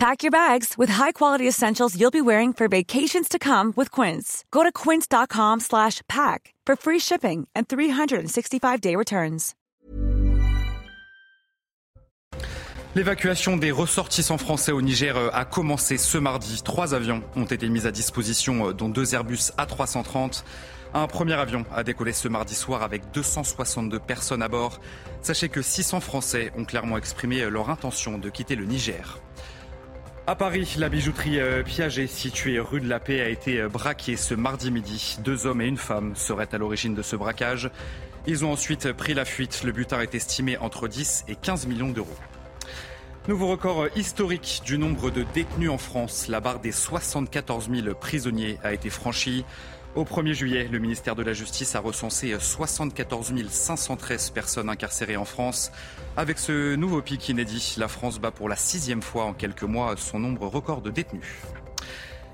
Pack your bags with high-quality essentials you'll be wearing for vacations to come with Quince. Go to quince.com slash pack for free shipping and 365-day returns. L'évacuation des ressortissants français au Niger a commencé ce mardi. Trois avions ont été mis à disposition, dont deux Airbus A330. Un premier avion a décollé ce mardi soir avec 262 personnes à bord. Sachez que 600 Français ont clairement exprimé leur intention de quitter le Niger. À Paris, la bijouterie euh, Piaget, située rue de la Paix, a été euh, braquée ce mardi midi. Deux hommes et une femme seraient à l'origine de ce braquage. Ils ont ensuite pris la fuite. Le butin est estimé entre 10 et 15 millions d'euros. Nouveau record historique du nombre de détenus en France. La barre des 74 000 prisonniers a été franchie. Au 1er juillet, le ministère de la Justice a recensé 74 513 personnes incarcérées en France. Avec ce nouveau pic inédit, la France bat pour la sixième fois en quelques mois son nombre record de détenus.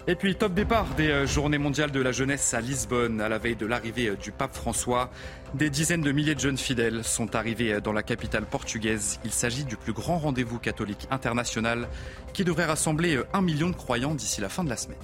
Et puis, top départ des euh, Journées mondiales de la jeunesse à Lisbonne, à la veille de l'arrivée euh, du pape François. Des dizaines de milliers de jeunes fidèles sont arrivés euh, dans la capitale portugaise. Il s'agit du plus grand rendez-vous catholique international qui devrait rassembler un million de croyants d'ici la fin de la semaine.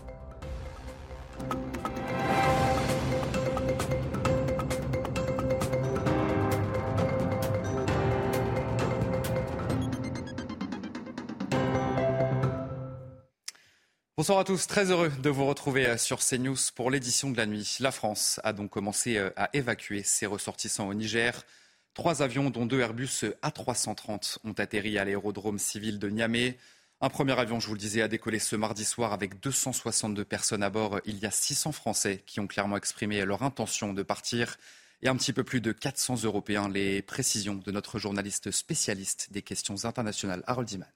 Bonsoir à tous, très heureux de vous retrouver euh, sur CNews pour l'édition de la nuit. La France a donc commencé euh, à évacuer ses ressortissants au Niger. Trois avions, dont deux Airbus A330, ont atterri à l'aérodrome civil de Niamey. Un premier avion, je vous le disais, a décollé ce mardi soir avec 262 personnes à bord. Il y a 600 Français qui ont clairement exprimé leur intention de partir et un petit peu plus de 400 Européens. Les précisions de notre journaliste spécialiste des questions internationales, Harold Iman.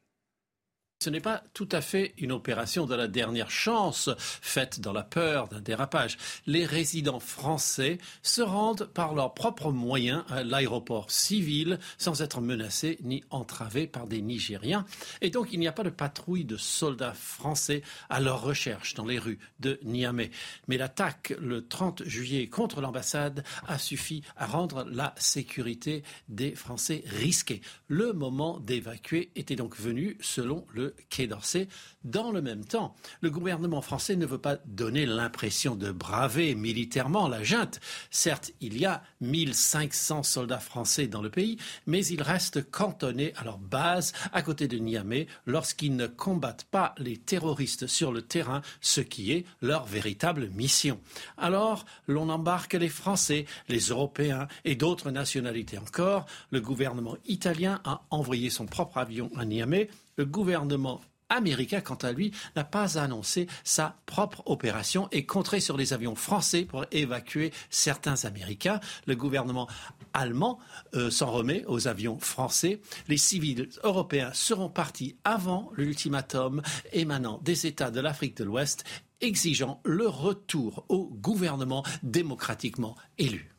Ce n'est pas tout à fait une opération de la dernière chance faite dans la peur d'un dérapage. Les résidents français se rendent par leurs propres moyens à l'aéroport civil sans être menacés ni entravés par des Nigériens. Et donc il n'y a pas de patrouille de soldats français à leur recherche dans les rues de Niamey. Mais l'attaque le 30 juillet contre l'ambassade a suffi à rendre la sécurité des Français risquée. Le moment d'évacuer était donc venu selon le Quai d'Orsay. Dans le même temps, le gouvernement français ne veut pas donner l'impression de braver militairement la junte. Certes, il y a 1500 soldats français dans le pays, mais ils restent cantonnés à leur base à côté de Niamey lorsqu'ils ne combattent pas les terroristes sur le terrain, ce qui est leur véritable mission. Alors, l'on embarque les Français, les Européens et d'autres nationalités encore. Le gouvernement italien a envoyé son propre avion à Niamey le gouvernement américain, quant à lui, n'a pas annoncé sa propre opération et compterait sur les avions français pour évacuer certains Américains. Le gouvernement allemand euh, s'en remet aux avions français. Les civils européens seront partis avant l'ultimatum émanant des États de l'Afrique de l'Ouest exigeant le retour au gouvernement démocratiquement élu.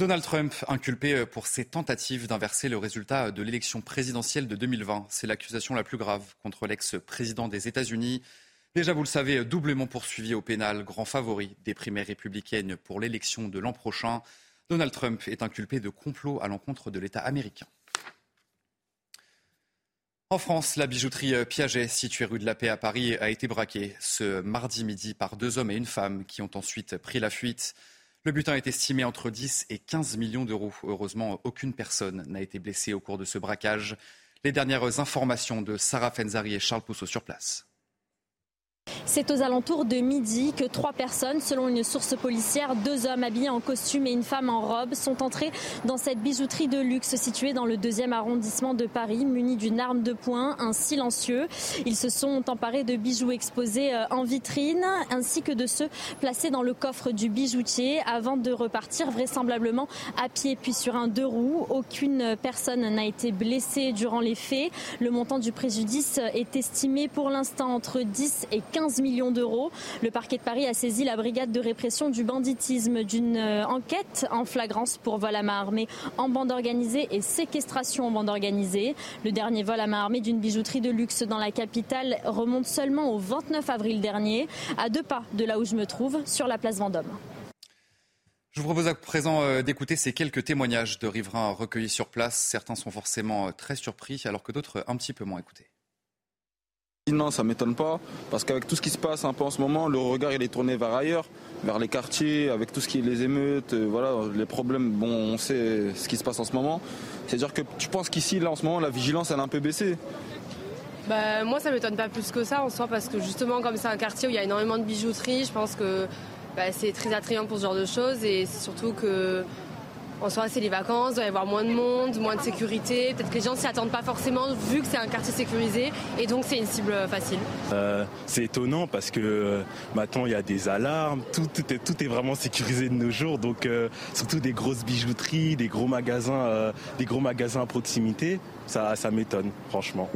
Donald Trump inculpé euh, pour ses tentatives d'inverser le résultat de l'élection présidentielle de 2020. C'est l'accusation la plus grave contre l'ex-président des États-Unis. Déjà, vous le savez, doublement poursuivi au pénal, grand favori des primaires républicaines pour l'élection de l'an prochain. Donald Trump est inculpé de complot à l'encontre de l'État américain. En France, la bijouterie Piaget, située rue de la Paix à Paris, a été braquée ce mardi midi par deux hommes et une femme qui ont ensuite pris la fuite. Le butin est estimé entre 10 et 15 millions d'euros. Heureusement, aucune personne n'a été blessée au cours de ce braquage. Les dernières informations de Sarah Fenzari et Charles Pousseau sur place. C'est aux alentours de midi que trois personnes, selon une source policière, deux hommes habillés en costume et une femme en robe, sont entrés dans cette bijouterie de luxe située dans le deuxième arrondissement de Paris, munis d'une arme de poing, un silencieux. Ils se sont emparés de bijoux exposés euh, en vitrine, ainsi que de ceux placés dans le coffre du bijoutier, avant de repartir vraisemblablement à pied puis sur un deux roues. Aucune personne n'a été blessée durant les faits. Le montant du préjudice est estimé pour l'instant entre 10 et 15 millions d'euros. Le parquet de Paris a saisi la brigade de répression du banditisme d'une euh, enquête en flagrance pour vol à main armée en bande organisée et séquestration en bande organisée. Le dernier vol à main armée d'une bijouterie de luxe dans la capitale remonte seulement au 29 avril dernier, à deux pas de là où je me trouve, sur la place Vendôme. Je vous propose à présent euh, d'écouter ces quelques témoignages de riverains recueillis sur place. Certains sont forcément euh, très surpris, alors que d'autres un petit peu moins écoutés. Non, ça m'étonne pas, parce qu'avec tout ce qui se passe un peu en ce moment, le regard il est tourné vers ailleurs, vers les quartiers, avec tout ce qui est les émeutes, euh, voilà, les problèmes. Bon, on sait ce qui se passe en ce moment. C'est-à-dire que tu penses qu'ici, là, en ce moment, la vigilance elle a un peu baissé. Bah, moi, ça m'étonne pas plus que ça en soi, parce que justement, comme c'est un quartier où il y a énormément de bijouterie, je pense que bah, c'est très attrayant pour ce genre de choses et c'est surtout que en soi c'est les vacances, il doit y avoir moins de monde, moins de sécurité. Peut-être que les gens s'y attendent pas forcément vu que c'est un quartier sécurisé et donc c'est une cible facile. Euh, c'est étonnant parce que euh, maintenant il y a des alarmes, tout, est, tout est vraiment sécurisé de nos jours, donc euh, surtout des grosses bijouteries, des gros magasins, des gros magasins à proximité, ça, ça m'étonne franchement.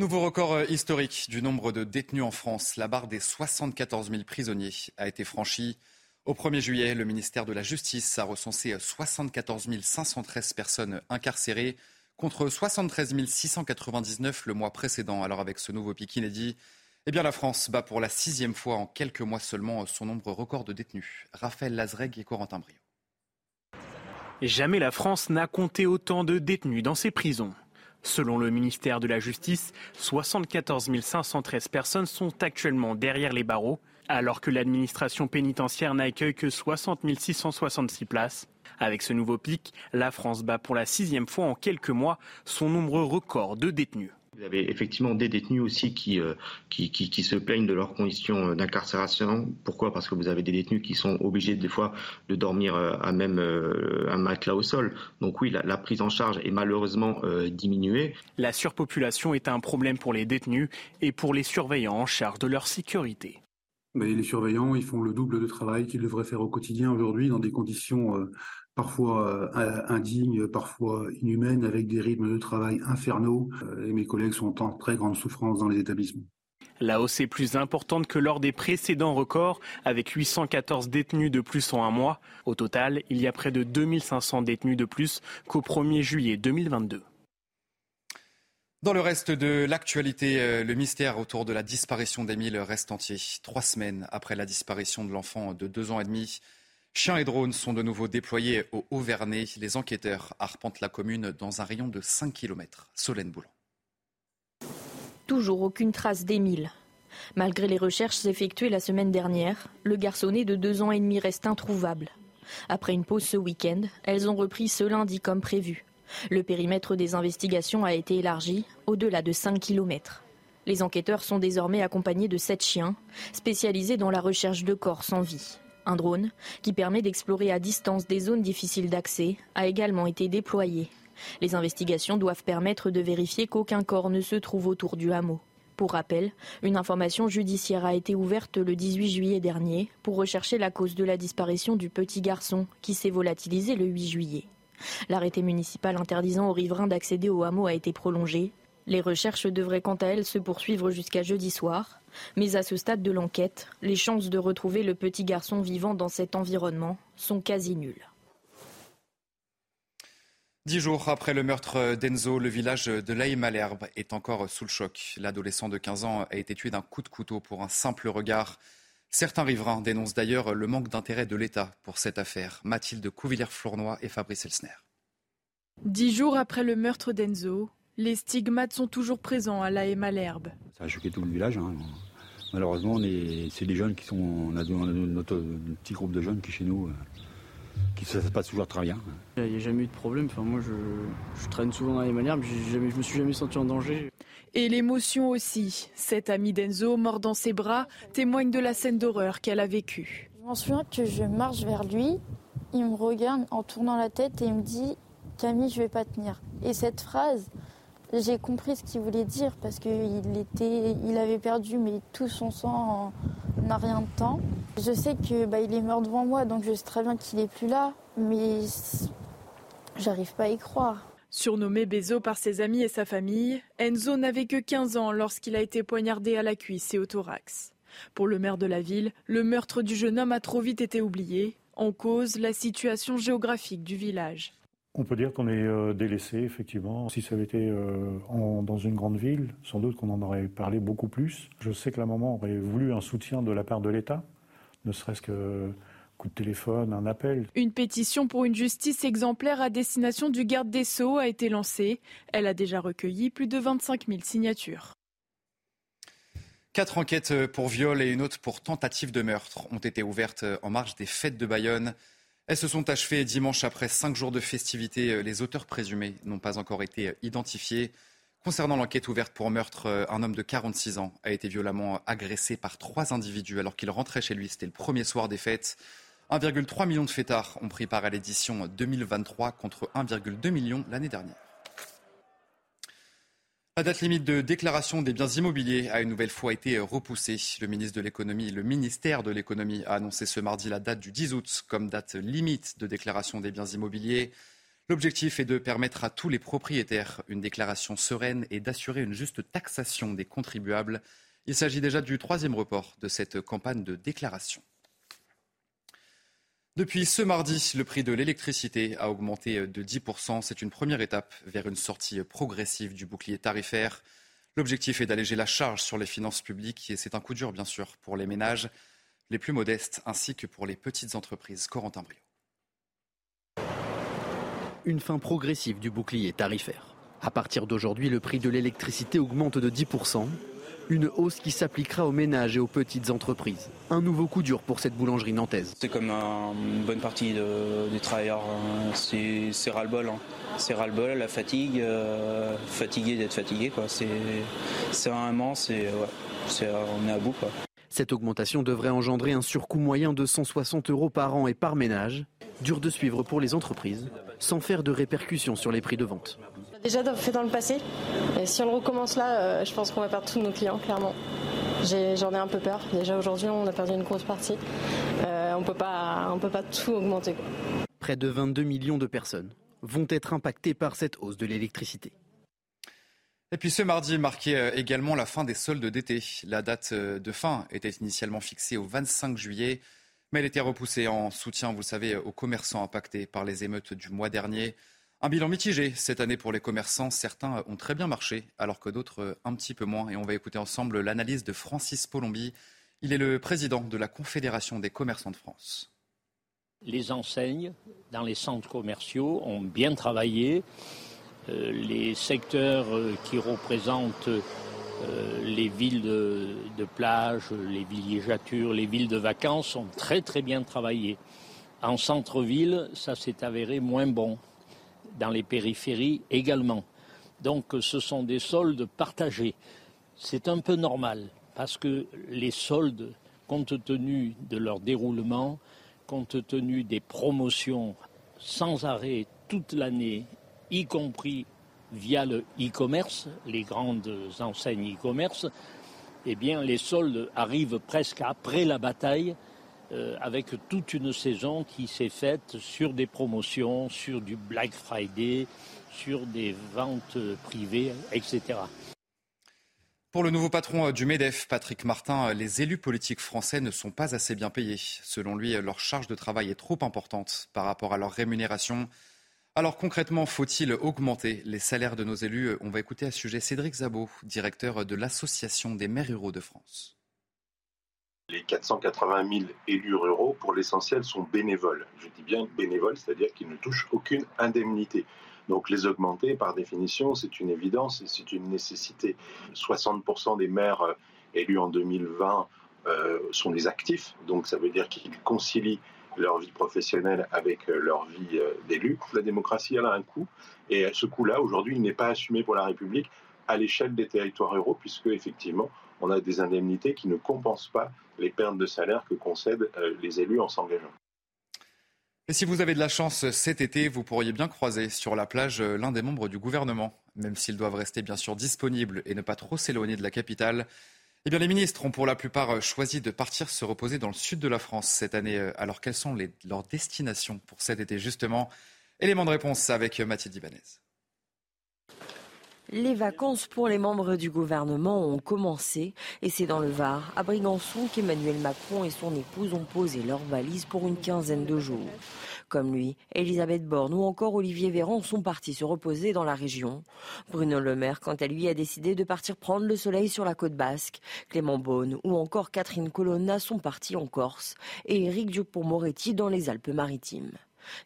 Nouveau record euh, historique du nombre de détenus en France. La barre des 74 000 prisonniers a été franchie. Au 1er juillet, le ministère de la Justice a recensé 74 513 personnes incarcérées contre 73 699 le mois précédent. Alors avec ce nouveau pic inédit, eh bien la France bat pour la sixième fois en quelques mois seulement son nombre record de détenus. Raphaël Lazreg et Corentin Brio. Jamais la France n'a compté autant de détenus dans ses prisons. Selon le ministère de la Justice, 74 513 personnes sont actuellement derrière les barreaux, alors que l'administration pénitentiaire n'accueille que 60 666 places. Avec ce nouveau pic, la France bat pour la sixième fois en quelques mois son nombre record de détenus. Vous avez effectivement des détenus aussi qui, euh, qui, qui, se plaignent de leurs conditions euh, d'incarcération. Pourquoi? Parce que vous avez des détenus qui sont obligés des fois de dormir euh, à même un matelas au sol. Donc oui, la, prise en charge est malheureusement diminuée. La surpopulation est un problème pour les détenus et pour les surveillants en charge de leur sécurité. Mais les surveillants, ils font le double de travail qu'ils devraient faire au quotidien aujourd'hui dans des conditions parfois euh, indignes, parfois inhumaines, avec des rythmes de travail infernaux. Euh, et mes collègues sont en très grande souffrance dans les établissements. La hausse est plus importante que lors des précédents records, avec 814 détenus de plus en un mois. Au total, il y a près de 2500 détenus de plus qu'au 1er juillet 2022. Dans le reste de l'actualité, euh, le mystère autour de la disparition d'Émile reste entier. Trois semaines après la disparition de l'enfant de deux ans et demi, Chiens et drones sont de nouveau déployés au Haut-Vernay. Les enquêteurs arpentent la commune dans un rayon de 5 km. Solène Boulan. Toujours aucune trace d'Émile. Malgré les recherches effectuées la semaine dernière, le garçonnet de deux ans et demi reste introuvable. Après une pause ce week-end, elles ont repris ce lundi comme prévu. Le périmètre des investigations a été élargi au-delà de 5 km. Les enquêteurs sont désormais accompagnés de sept chiens, spécialisés dans la recherche de corps sans vie. Un drone, qui permet d'explorer à distance des zones difficiles d'accès, a également été déployé. Les investigations doivent permettre de vérifier qu'aucun corps ne se trouve autour du hameau. Pour rappel, une information judiciaire a été ouverte le 18 juillet dernier pour rechercher la cause de la disparition du petit garçon qui s'est volatilisé le 8 juillet. L'arrêté municipal interdisant aux riverains d'accéder au hameau a été prolongé. Les recherches devraient quant à elles se poursuivre jusqu'à jeudi soir. Mais à ce stade de l'enquête, les chances de retrouver le petit garçon vivant dans cet environnement sont quasi nulles. Dix jours après le meurtre d'Enzo, le village de Laï-Malherbe est encore sous le choc. L'adolescent de 15 ans a été tué d'un coup de couteau pour un simple regard. Certains riverains dénoncent d'ailleurs le manque d'intérêt de l'État pour cette affaire. Mathilde Couvillère-Flournoy et Fabrice Elsner. Dix jours après le meurtre d'Enzo, les stigmates sont toujours présents à La Malherbe. Ça a choqué tout le village. Hein. Malheureusement, c'est des jeunes qui sont. On a, notre petit groupe de jeunes qui chez nous. Qui se passe toujours très bien. Il n'y a jamais eu de problème. Enfin, moi, je, traîne souvent dans les Malherbe. Je ne me suis jamais senti en danger. Et l'émotion aussi. Cet ami d'Enzo, mort dans ses bras, témoigne de la scène d'horreur qu'elle a vécue. Je m'en souviens que je marche vers lui. Il me regarde en tournant la tête et il me dit Camille, je vais pas tenir. Et cette phrase, j'ai compris ce qu'il voulait dire parce qu'il était, il avait perdu mais tout son sang n'a rien de temps. Je sais que bah, il est mort devant moi, donc je sais très bien qu'il est plus là, mais j'arrive pas à y croire. Surnommé Bezo par ses amis et sa famille, Enzo n'avait que 15 ans lorsqu'il a été poignardé à la cuisse et au thorax. Pour le maire de la ville, le meurtre du jeune homme a trop vite été oublié, en cause la situation géographique du village. On peut dire qu'on est euh, délaissé, effectivement. Si ça avait été euh, dans une grande ville, sans doute qu'on en aurait parlé beaucoup plus. Je sais que la maman aurait voulu un soutien de la part de l'État, ne serait-ce que coup de téléphone, un appel. Une pétition pour une justice exemplaire à destination du garde des Sceaux a été lancée. Elle a déjà recueilli plus de 25 000 signatures. Quatre enquêtes pour viol et une autre pour tentative de meurtre ont été ouvertes en marge des fêtes de Bayonne. Elles se sont achevées dimanche après cinq jours de festivités. Les auteurs présumés n'ont pas encore été identifiés. Concernant l'enquête ouverte pour meurtre, un homme de 46 ans a été violemment agressé par trois individus alors qu'il rentrait chez lui. C'était le premier soir des fêtes. 1,3 million de fêtards ont pris part à l'édition 2023 contre 1,2 million l'année dernière. La date limite de déclaration des biens immobiliers a une nouvelle fois été repoussée. Le ministre de l'économie, le ministère de l'économie a annoncé ce mardi la date du 10 août comme date limite de déclaration des biens immobiliers. L'objectif est de permettre à tous les propriétaires une déclaration sereine et d'assurer une juste taxation des contribuables. Il s'agit déjà du troisième report de cette campagne de déclaration. Depuis ce mardi, le prix de l'électricité a augmenté de 10%. C'est une première étape vers une sortie progressive du bouclier tarifaire. L'objectif est d'alléger la charge sur les finances publiques et c'est un coup dur, bien sûr, pour les ménages les plus modestes ainsi que pour les petites entreprises. Corentin Brio. Une fin progressive du bouclier tarifaire. À partir d'aujourd'hui, le prix de l'électricité augmente de 10%. Une hausse qui s'appliquera aux ménages et aux petites entreprises. Un nouveau coup dur pour cette boulangerie nantaise. C'est comme une bonne partie des travailleurs. Hein. C'est ras-le-bol. Hein. C'est ras-le-bol, la fatigue, euh, fatigué d'être fatigué. C'est vraiment, c'est, ouais, on est à bout. Quoi. Cette augmentation devrait engendrer un surcoût moyen de 160 euros par an et par ménage. Dur de suivre pour les entreprises, sans faire de répercussions sur les prix de vente déjà fait dans le passé. Et si on le recommence là, euh, je pense qu'on va perdre tous nos clients, clairement. J'en ai, un peu peur. Déjà aujourd'hui, on a perdu une grosse partie. Euh, on ne peut pas tout augmenter. Près de 22 millions de personnes vont être impactées par cette hausse de l'électricité. Et puis ce mardi marquait euh, également la fin des soldes d'été. La date de fin était initialement fixée au 25 juillet, mais elle était repoussée en soutien, vous le savez, aux commerçants impactés par les émeutes du mois dernier. Un bilan mitigé cette année pour les commerçants. Certains ont très bien marché, alors que d'autres euh, un petit peu moins. Et on va écouter ensemble l'analyse de Francis Polombi. Il est le président de la Confédération des commerçants de France. Les enseignes dans les centres commerciaux ont bien travaillé. Euh, les secteurs euh, qui représentent les villes de, plage, les villégiatures, les villes de vacances ont très très bien travaillé. En centre-ville, ça s'est avéré moins bon dans les périphéries également. Donc ce sont des soldes partagés. C'est un peu normal parce que les soldes, compte tenu de leur déroulement, compte tenu des promotions sans arrêt toute l'année, y compris via le e-commerce, les grandes enseignes e-commerce, eh bien les soldes arrivent presque après la bataille euh, avec toute une saison qui s'est faite sur des promotions, sur du Black Friday, sur des ventes privées, etc. Pour le nouveau patron du MEDEF, Patrick Martin, les élus politiques français ne sont pas assez bien payés. Selon lui, leur charge de travail est trop importante par rapport à leur rémunération. Alors concrètement, faut-il augmenter les salaires de nos élus? On va écouter à ce sujet Cédric Zabot, directeur de l'Association des maires ruraux de France. Les 480 000 élus ruraux, pour l'essentiel, sont bénévoles. Je dis bien bénévoles, c'est-à-dire qu'ils ne touchent aucune indemnité. Donc les augmenter, par définition, c'est une évidence et c'est une nécessité. 60% des maires euh, élus en 2020 euh, sont des actifs, donc ça veut dire qu'ils concilient leur vie professionnelle avec euh, leur vie d'élu. La démocratie, elle a un coût, et ce coût-là, aujourd'hui, il n'est pas assumé pour la République à l'échelle des territoires ruraux, puisque effectivement, on a des indemnités qui ne compensent pas les pertes de salaire que concèdent euh, les élus en s'engageant. Et si vous avez de la chance cet été, vous pourriez bien croiser sur la plage euh, l'un des membres du gouvernement, même s'ils doivent rester bien sûr disponibles et ne pas trop s'éloigner de la capitale. Eh bien, les ministres ont pour la plupart euh, choisi de partir se reposer dans le sud de la France cette année. Alors, quelles sont leurs destinations pour cet été justement? Élément de réponse avec Mathilde Ibanez. Les vacances pour les membres du gouvernement ont commencé et c'est dans le Var, à Brigançon, qu'Emmanuel Macron et son épouse ont posé leurs valises pour une quinzaine de jours. Comme lui, Elisabeth Borne ou encore Olivier Véran sont partis se reposer dans la région. Bruno Le Maire, quant à lui, a décidé de partir prendre le soleil sur la côte basque. Clément Beaune ou encore Catherine Colonna sont partis en Corse et Éric Dupond-Moretti dans les Alpes-Maritimes.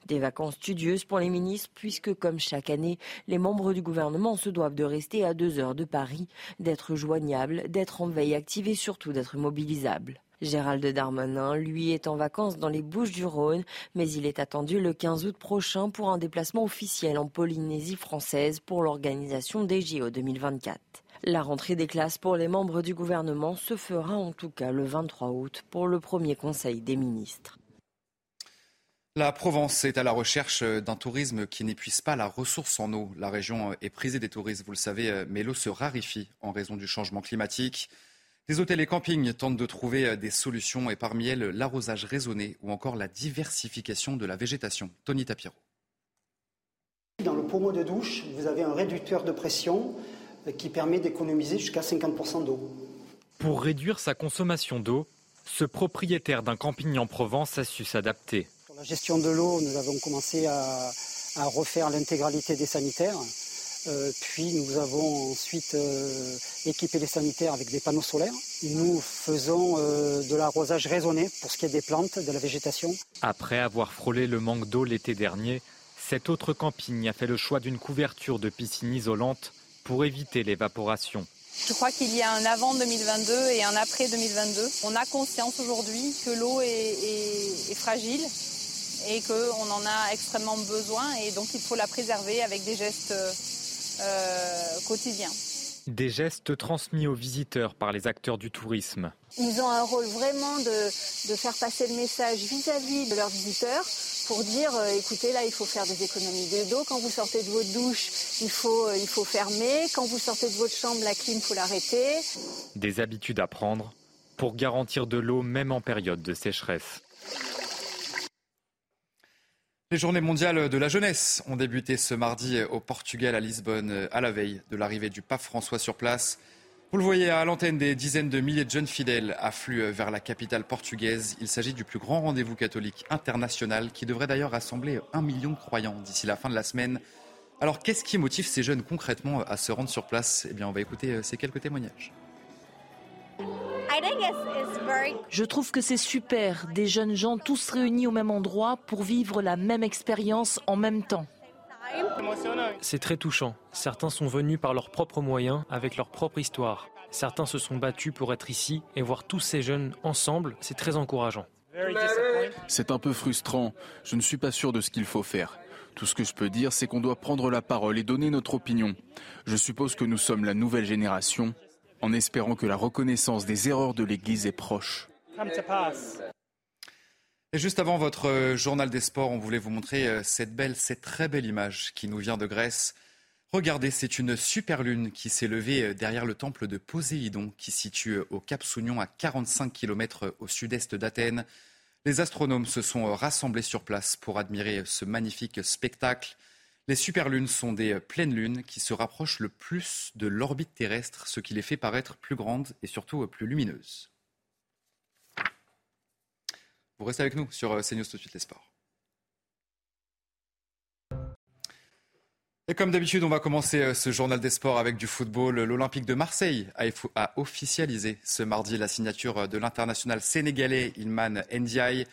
Des vacances studieuses pour les ministres puisque, comme chaque année, les membres du gouvernement se doivent de rester à deux heures de Paris, d'être joignables, d'être en veille active et surtout d'être mobilisables. Gérald Darmanin, lui, est en vacances dans les Bouches du Rhône, mais il est attendu le 15 août prochain pour un déplacement officiel en Polynésie française pour l'organisation des JO 2024. La rentrée des classes pour les membres du gouvernement se fera en tout cas le 23 août pour le premier Conseil des ministres. La Provence est à la recherche d'un tourisme qui n'épuise pas la ressource en eau. La région est prisée des touristes, vous le savez, mais l'eau se raréfie en raison du changement climatique. Les hôtels et campings tentent de trouver des solutions et parmi elles l'arrosage raisonné ou encore la diversification de la végétation. Tony Tapiro. Dans le pommeau de douche, vous avez un réducteur de pression qui permet d'économiser jusqu'à 50% d'eau. Pour réduire sa consommation d'eau, ce propriétaire d'un camping en Provence a su s'adapter la gestion de l'eau, nous avons commencé à, refaire l'intégralité des sanitaires. Euh, puis nous avons ensuite euh, équipé les sanitaires avec des panneaux solaires. Nous faisons euh, de l'arrosage raisonné pour ce qui est des plantes, de la végétation. Après avoir frôlé le manque d'eau l'été dernier, cet autre camping a fait le choix d'une couverture de piscine isolante pour éviter l'évaporation. Je crois qu'il y a un avant 2022 et un après 2022. On a conscience aujourd'hui que l'eau est fragile et qu'on en a extrêmement besoin et donc il faut la préserver avec des gestes euh, quotidiens. Des gestes transmis aux visiteurs par les acteurs du tourisme. Ils ont un rôle vraiment de, faire passer le message vis-à-vis de leurs visiteurs pour dire euh, écoutez là il faut faire des économies d'eau quand vous sortez de votre douche il faut euh, il faut fermer quand vous sortez de votre chambre la clim faut l'arrêter des habitudes à prendre pour garantir de l'eau même en période de sécheresse les journées mondiales de la jeunesse ont débuté ce mardi au Portugal, à Lisbonne, à la veille de l'arrivée du pape François sur place. Vous le voyez à l'antenne, des dizaines de milliers de jeunes fidèles affluent vers la capitale portugaise. Il s'agit du plus grand rendez-vous catholique international qui devrait d'ailleurs rassembler un million de croyants d'ici la fin de la semaine. Alors qu'est-ce qui motive ces jeunes concrètement à se rendre sur place? Eh bien, on va écouter ces quelques témoignages. Je trouve que c'est super, des jeunes gens tous réunis au même endroit pour vivre la même expérience en même temps. C'est très touchant. Certains sont venus par leurs propres moyens, avec leur propre histoire. Certains se sont battus pour être ici et voir tous ces jeunes ensemble, c'est très encourageant. C'est un peu frustrant. Je ne suis pas sûr de ce qu'il faut faire. Tout ce que je peux dire, c'est qu'on doit prendre la parole et donner notre opinion. Je suppose que nous sommes la nouvelle génération en espérant que la reconnaissance des erreurs de l'Église est proche. Et juste avant votre euh, journal des sports, on voulait vous montrer euh, cette belle, cette très belle image qui nous vient de Grèce. Regardez, c'est une super lune qui s'est levée euh, derrière le temple de Poséidon qui situe au Cap Sounion à 45 km au sud-est d'Athènes. Les astronomes se sont rassemblés sur place pour admirer ce magnifique spectacle. Les superlunes sont des pleines lunes qui se rapprochent le plus de l'orbite terrestre, ce qui les fait paraître plus grandes et surtout plus lumineuses. Vous restez avec nous sur euh, CNews tout de suite les sports. Et comme d'habitude, on va commencer euh, ce journal des sports avec du football. L'Olympique de Marseille a officialisé ce mardi la signature euh, de l'international sénégalais Ilman Ndiaye.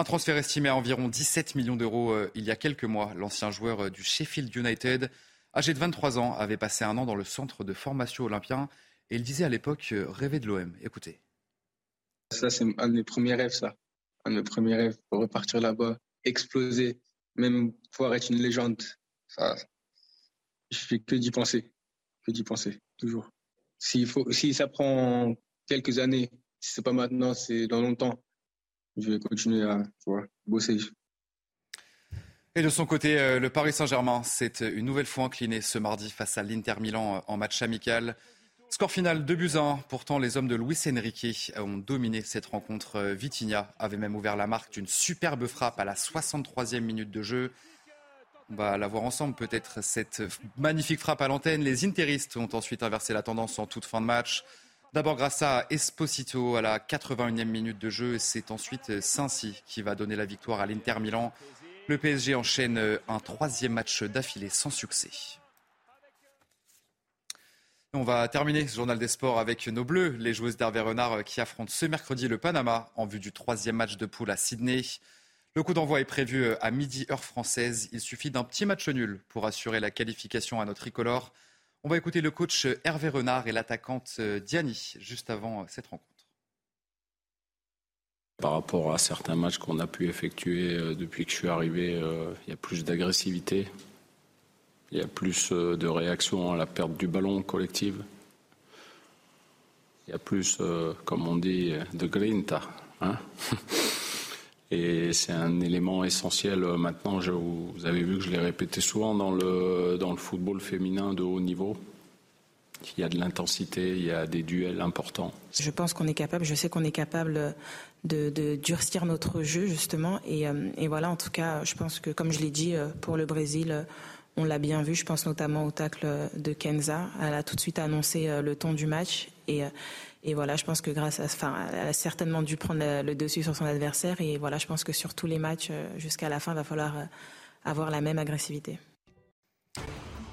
Un transfert estimé à environ 17 millions d'euros euh, il y a quelques mois. L'ancien joueur euh, du Sheffield United, âgé de 23 ans, avait passé un an dans le centre de formation olympien et il disait à l'époque euh, rêver de l'OM. Écoutez. Ça, c'est un de mes premiers rêves, ça. Un de mes premiers rêves repartir là-bas, exploser, même pouvoir être une légende. Ça, je fais que d'y penser. Que d'y penser, toujours. Si ça prend quelques années, si c'est pas maintenant, c'est dans longtemps je vais continuer à bosser. Et de son côté, euh, le Paris Saint-Germain s'est une nouvelle fois incliné ce mardi face à l'Inter Milan euh, en match amical. Score final 2 buts 1. Pourtant, les hommes de Luis Enrique ont dominé cette rencontre. Euh, Vitinha avait même ouvert la marque d'une superbe frappe à la 63e minute de jeu. On va la voir ensemble peut-être, cette magnifique frappe à l'antenne. Les interistes ont ensuite inversé la tendance en toute fin de match. D'abord grâce à Esposito à la 81e minute de jeu. C'est ensuite Saint-Cy qui va donner la victoire à l'Inter Milan. Le PSG enchaîne un troisième match d'affilée sans succès. On va terminer ce journal des sports avec nos Bleus, les joueuses d'Hervé Renard qui affrontent ce mercredi le Panama en vue du troisième match de poule à Sydney. Le coup d'envoi est prévu à midi heure française. Il suffit d'un petit match nul pour assurer la qualification à notre tricolore. On va écouter le coach Hervé Renard et l'attaquante Diani juste avant cette rencontre. Par rapport à certains matchs qu'on a pu effectuer euh, depuis que je suis arrivé, euh, il y a plus d'agressivité, il y a plus euh, de réaction à la perte du ballon collective. Il y a plus, euh, comme on dit, de grinta. Hein Et c'est un élément essentiel euh, maintenant. Vous avez vu que je l'ai répété souvent dans le, dans le football féminin de haut niveau. Il y a de l'intensité, il y a des duels importants. Je pense qu'on est capable, je sais qu'on est capable de, durcir notre jeu justement. Et, et, voilà, en tout cas, je pense que comme je l'ai dit, pour le Brésil, on l'a bien vu, je pense notamment au tacle de Kenza. Elle a tout de suite annoncé euh, le ton du match. Euh, et voilà, je pense que grâce à, enfin, elle a certainement dû prendre le dessus sur son adversaire. Et voilà, je pense que sur tous les matchs, euh, jusqu'à la fin, il va falloir avoir la même agressivité.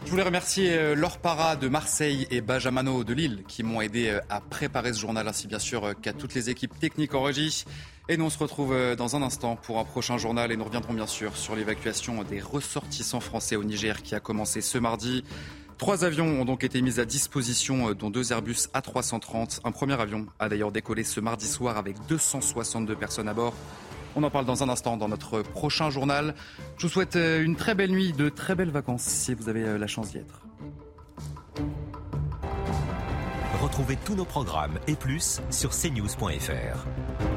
Je voulais remercier Laure Para de Marseille et Benjamino de Lille qui m'ont aidé à préparer ce journal, ainsi bien sûr qu'à toutes les équipes techniques en régie. Et nous, on se retrouve euh, dans un instant pour un prochain journal et nous reviendrons bien sûr sur l'évacuation des ressortissants français au Niger qui a commencé ce mardi. Trois avions ont donc été mis à disposition, euh, dont deux Airbus A330. Un premier avion a d'ailleurs décollé ce mardi soir avec 262 personnes à bord. On en parle dans un instant dans notre prochain journal. Je vous souhaite euh, une très belle nuit, de très belles vacances si vous avez la chance d'y être. Retrouvez tous nos programmes et plus sur cnews.fr.